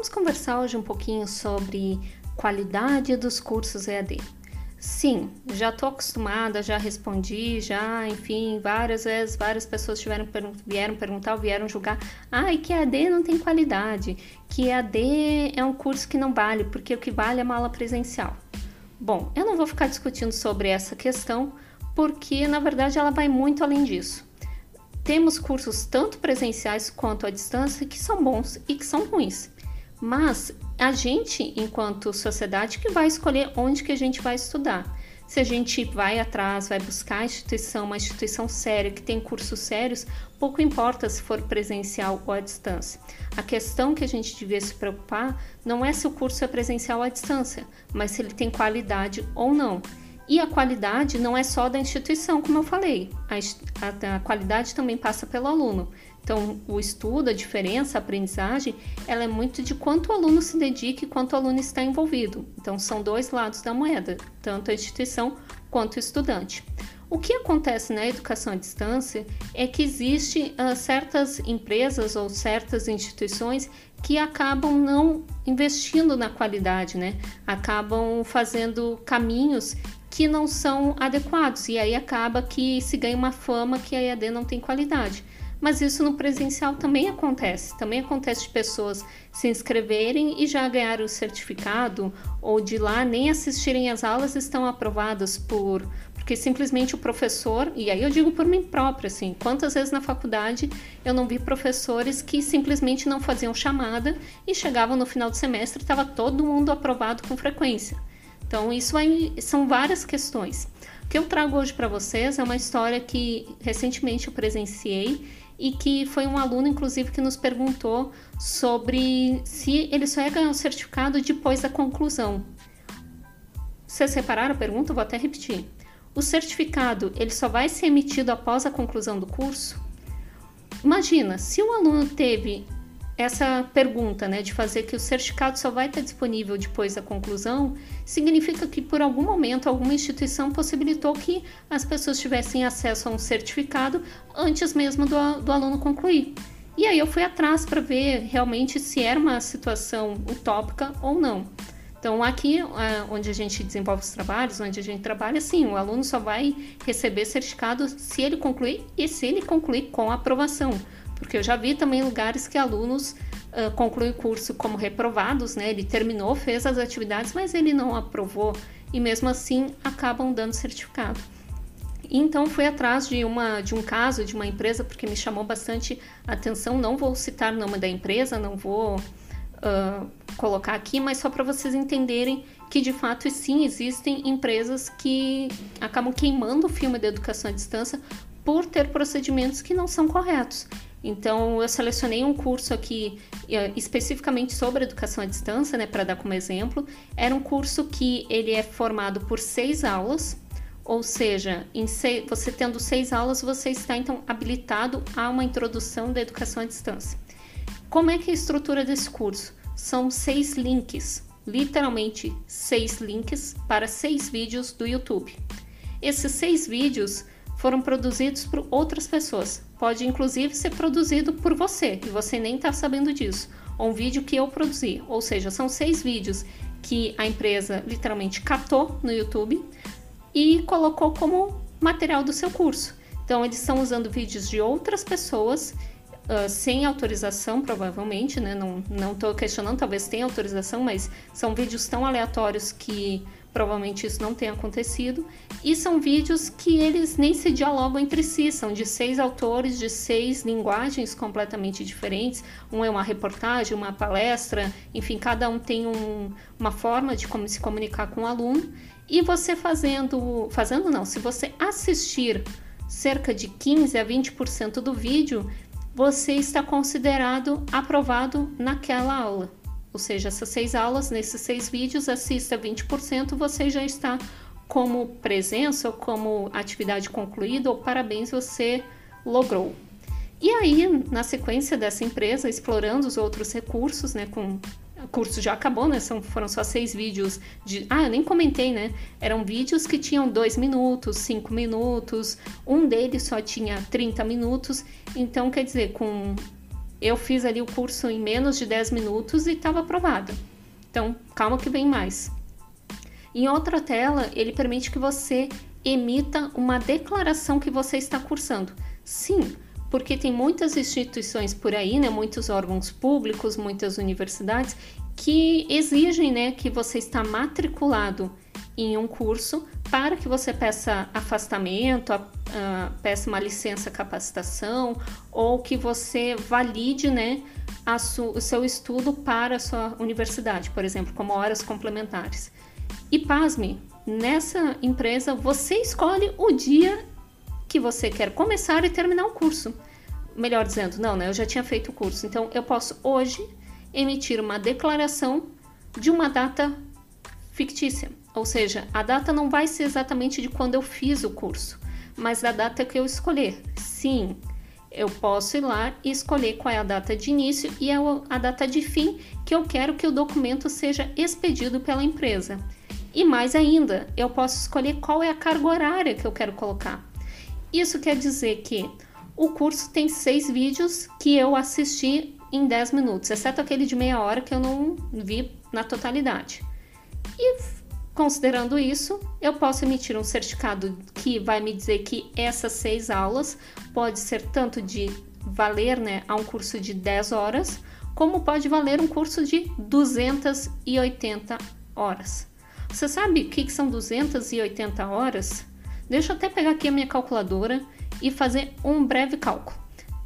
vamos conversar hoje um pouquinho sobre qualidade dos cursos EAD. Sim, já estou acostumada, já respondi, já, enfim, várias vezes várias pessoas tiveram, vieram perguntar, vieram julgar, ah, e que EAD não tem qualidade, que EAD é um curso que não vale, porque o que vale é uma aula presencial. Bom, eu não vou ficar discutindo sobre essa questão, porque na verdade ela vai muito além disso. Temos cursos tanto presenciais quanto à distância que são bons e que são ruins. Mas a gente, enquanto sociedade, que vai escolher onde que a gente vai estudar. Se a gente vai atrás, vai buscar a instituição, uma instituição séria, que tem cursos sérios, pouco importa se for presencial ou à distância. A questão que a gente devia se preocupar não é se o curso é presencial ou à distância, mas se ele tem qualidade ou não. E a qualidade não é só da instituição, como eu falei, a, a, a qualidade também passa pelo aluno. Então, o estudo, a diferença, a aprendizagem, ela é muito de quanto o aluno se dedica e quanto o aluno está envolvido. Então, são dois lados da moeda, tanto a instituição quanto o estudante. O que acontece na educação à distância é que existe uh, certas empresas ou certas instituições que acabam não investindo na qualidade, né? Acabam fazendo caminhos que não são adequados e aí acaba que se ganha uma fama que a EAD não tem qualidade. Mas isso no presencial também acontece. Também acontece de pessoas se inscreverem e já ganharam o certificado, ou de lá nem assistirem às aulas estão aprovadas por. Porque simplesmente o professor, e aí eu digo por mim própria, assim, quantas vezes na faculdade eu não vi professores que simplesmente não faziam chamada e chegavam no final do semestre estava todo mundo aprovado com frequência. Então, isso aí são várias questões. O que eu trago hoje para vocês é uma história que recentemente eu presenciei e que foi um aluno, inclusive, que nos perguntou sobre se ele só ia ganhar o certificado depois da conclusão. Vocês separaram a pergunta? Vou até repetir. O certificado ele só vai ser emitido após a conclusão do curso? Imagina, se o aluno teve essa pergunta, né, de fazer que o certificado só vai estar disponível depois da conclusão, significa que por algum momento alguma instituição possibilitou que as pessoas tivessem acesso a um certificado antes mesmo do, do aluno concluir. E aí eu fui atrás para ver realmente se era uma situação utópica ou não. Então, aqui onde a gente desenvolve os trabalhos, onde a gente trabalha, sim, o aluno só vai receber certificado se ele concluir e se ele concluir com aprovação. Porque eu já vi também lugares que alunos uh, concluem o curso como reprovados, né? Ele terminou, fez as atividades, mas ele não aprovou e mesmo assim acabam dando certificado. Então fui atrás de uma de um caso de uma empresa porque me chamou bastante atenção. Não vou citar o nome da empresa, não vou uh, colocar aqui, mas só para vocês entenderem que de fato sim existem empresas que acabam queimando o filme da educação à distância por ter procedimentos que não são corretos. Então, eu selecionei um curso aqui eh, especificamente sobre educação à distância, né, para dar como exemplo. Era um curso que ele é formado por seis aulas, ou seja, seis, você tendo seis aulas, você está então habilitado a uma introdução da educação à distância. Como é que é a estrutura desse curso? São seis links, literalmente seis links para seis vídeos do YouTube. Esses seis vídeos foram produzidos por outras pessoas. Pode inclusive ser produzido por você e você nem está sabendo disso. Ou um vídeo que eu produzi. Ou seja, são seis vídeos que a empresa literalmente catou no YouTube e colocou como material do seu curso. Então, eles estão usando vídeos de outras pessoas Uh, sem autorização, provavelmente, né? Não estou questionando, talvez tenha autorização, mas são vídeos tão aleatórios que Provavelmente isso não tenha acontecido. E são vídeos que eles nem se dialogam entre si, são de seis autores, de seis linguagens completamente diferentes. Um é uma reportagem, uma palestra, enfim, cada um tem um, uma forma de como se comunicar com o aluno. E você fazendo, fazendo não, se você assistir cerca de 15 a 20% do vídeo, você está considerado aprovado naquela aula. Ou seja, essas seis aulas, nesses seis vídeos, assista 20%, você já está como presença ou como atividade concluída, ou parabéns, você logrou. E aí, na sequência dessa empresa, explorando os outros recursos, né, com o curso já acabou, né? São, foram só seis vídeos de. Ah, eu nem comentei, né? Eram vídeos que tinham dois minutos, cinco minutos, um deles só tinha 30 minutos. Então, quer dizer, com eu fiz ali o curso em menos de 10 minutos e estava aprovada. Então, calma que vem mais. Em outra tela, ele permite que você emita uma declaração que você está cursando. Sim, porque tem muitas instituições por aí, né, muitos órgãos públicos, muitas universidades que exigem, né, que você está matriculado em um curso para que você peça afastamento, a, peça uma licença capacitação ou que você valide, né, o seu estudo para a sua universidade, por exemplo, como horas complementares. E pasme, nessa empresa você escolhe o dia que você quer começar e terminar o curso. Melhor dizendo, não, né? Eu já tinha feito o curso, então eu posso hoje emitir uma declaração de uma data fictícia. Ou seja, a data não vai ser exatamente de quando eu fiz o curso, mas da data que eu escolher. Sim, eu posso ir lá e escolher qual é a data de início e a data de fim que eu quero que o documento seja expedido pela empresa. E mais ainda, eu posso escolher qual é a carga horária que eu quero colocar. Isso quer dizer que o curso tem seis vídeos que eu assisti em 10 minutos, exceto aquele de meia hora que eu não vi na totalidade. E considerando isso, eu posso emitir um certificado que vai me dizer que essas seis aulas pode ser tanto de valer né, a um curso de 10 horas, como pode valer um curso de 280 horas. Você sabe o que são 280 horas? Deixa eu até pegar aqui a minha calculadora e fazer um breve cálculo.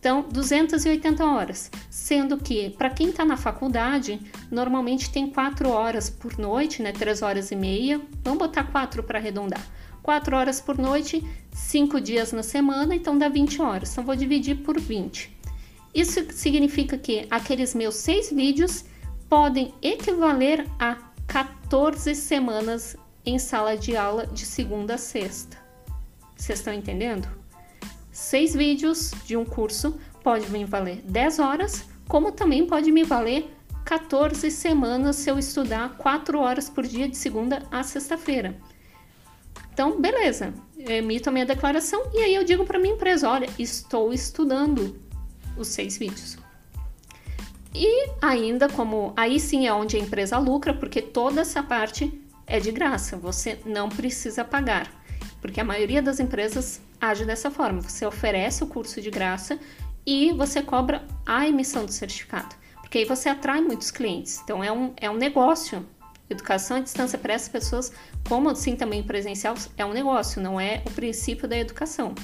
Então, 280 horas, sendo que para quem está na faculdade, normalmente tem 4 horas por noite, né? 3 horas e meia. Vamos botar 4 para arredondar. 4 horas por noite, 5 dias na semana, então dá 20 horas. Então, vou dividir por 20. Isso significa que aqueles meus 6 vídeos podem equivaler a 14 semanas em sala de aula de segunda a sexta. Vocês estão entendendo? Seis vídeos de um curso pode me valer 10 horas, como também pode me valer 14 semanas se eu estudar 4 horas por dia de segunda a sexta-feira. Então, beleza, eu emito a minha declaração e aí eu digo para minha empresa: olha, estou estudando os seis vídeos. E ainda como aí sim é onde a empresa lucra, porque toda essa parte é de graça, você não precisa pagar porque a maioria das empresas age dessa forma. Você oferece o curso de graça e você cobra a emissão do certificado, porque aí você atrai muitos clientes. Então é um, é um negócio. Educação à distância para essas pessoas, como assim também presencial, é um negócio, não é o princípio da educação.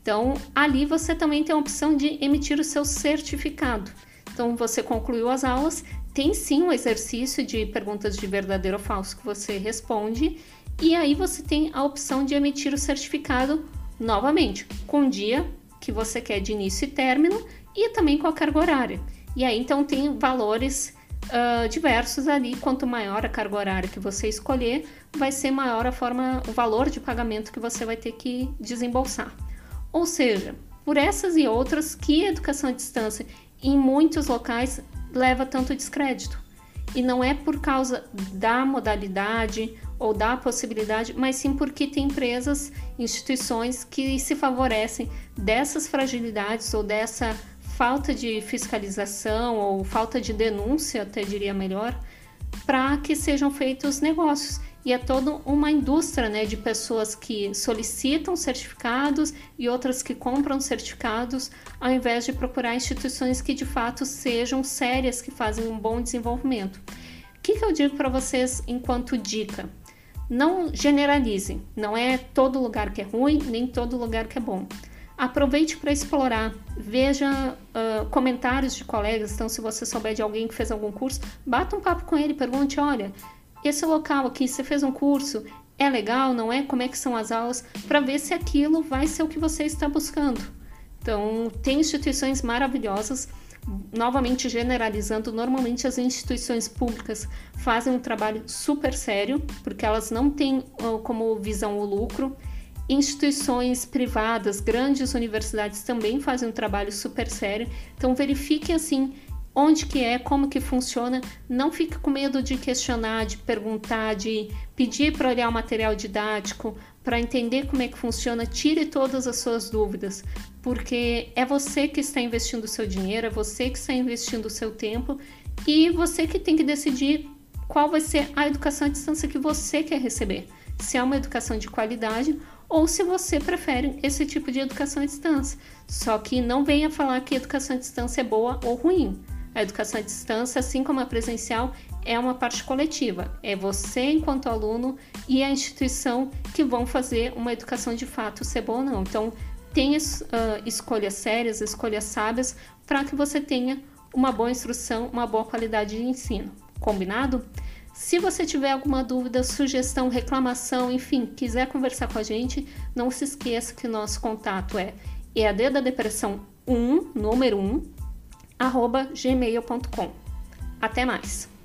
Então, ali você também tem a opção de emitir o seu certificado. Então, você concluiu as aulas, tem sim um exercício de perguntas de verdadeiro ou falso que você responde e aí você tem a opção de emitir o certificado novamente, com o dia que você quer de início e término e também com a carga horária. E aí então tem valores uh, diversos ali. Quanto maior a carga horária que você escolher, vai ser maior a forma, o valor de pagamento que você vai ter que desembolsar. Ou seja, por essas e outras que a educação à distância em muitos locais leva tanto descrédito. E não é por causa da modalidade ou da possibilidade, mas sim porque tem empresas, instituições que se favorecem dessas fragilidades ou dessa falta de fiscalização ou falta de denúncia, até diria melhor, para que sejam feitos negócios. E é toda uma indústria né, de pessoas que solicitam certificados e outras que compram certificados, ao invés de procurar instituições que de fato sejam sérias, que fazem um bom desenvolvimento. O que, que eu digo para vocês enquanto dica? Não generalize, não é todo lugar que é ruim, nem todo lugar que é bom. Aproveite para explorar, veja uh, comentários de colegas. Então, se você souber de alguém que fez algum curso, bata um papo com ele, pergunte: olha, esse local aqui, você fez um curso, é legal, não é? Como é que são as aulas? Para ver se aquilo vai ser o que você está buscando. Então, tem instituições maravilhosas novamente generalizando, normalmente as instituições públicas fazem um trabalho super sério, porque elas não têm como visão o lucro. Instituições privadas, grandes universidades também fazem um trabalho super sério. Então verifiquem assim onde que é, como que funciona. Não fique com medo de questionar, de perguntar, de pedir para olhar o material didático. para entender como é que funciona, tire todas as suas dúvidas, porque é você que está investindo o seu dinheiro, é você que está investindo o seu tempo e você que tem que decidir qual vai ser a educação à distância que você quer receber. Se é uma educação de qualidade ou se você prefere esse tipo de educação à distância. Só que não venha falar que educação à distância é boa ou ruim. A educação à distância, assim como a presencial, é uma parte coletiva. É você, enquanto aluno, e a instituição que vão fazer uma educação de fato ser boa ou não. Então, tenha uh, escolhas sérias, escolhas sábias, para que você tenha uma boa instrução, uma boa qualidade de ensino. Combinado? Se você tiver alguma dúvida, sugestão, reclamação, enfim, quiser conversar com a gente, não se esqueça que o nosso contato é EAD da Depressão 1, número 1, arroba gmail.com. Até mais!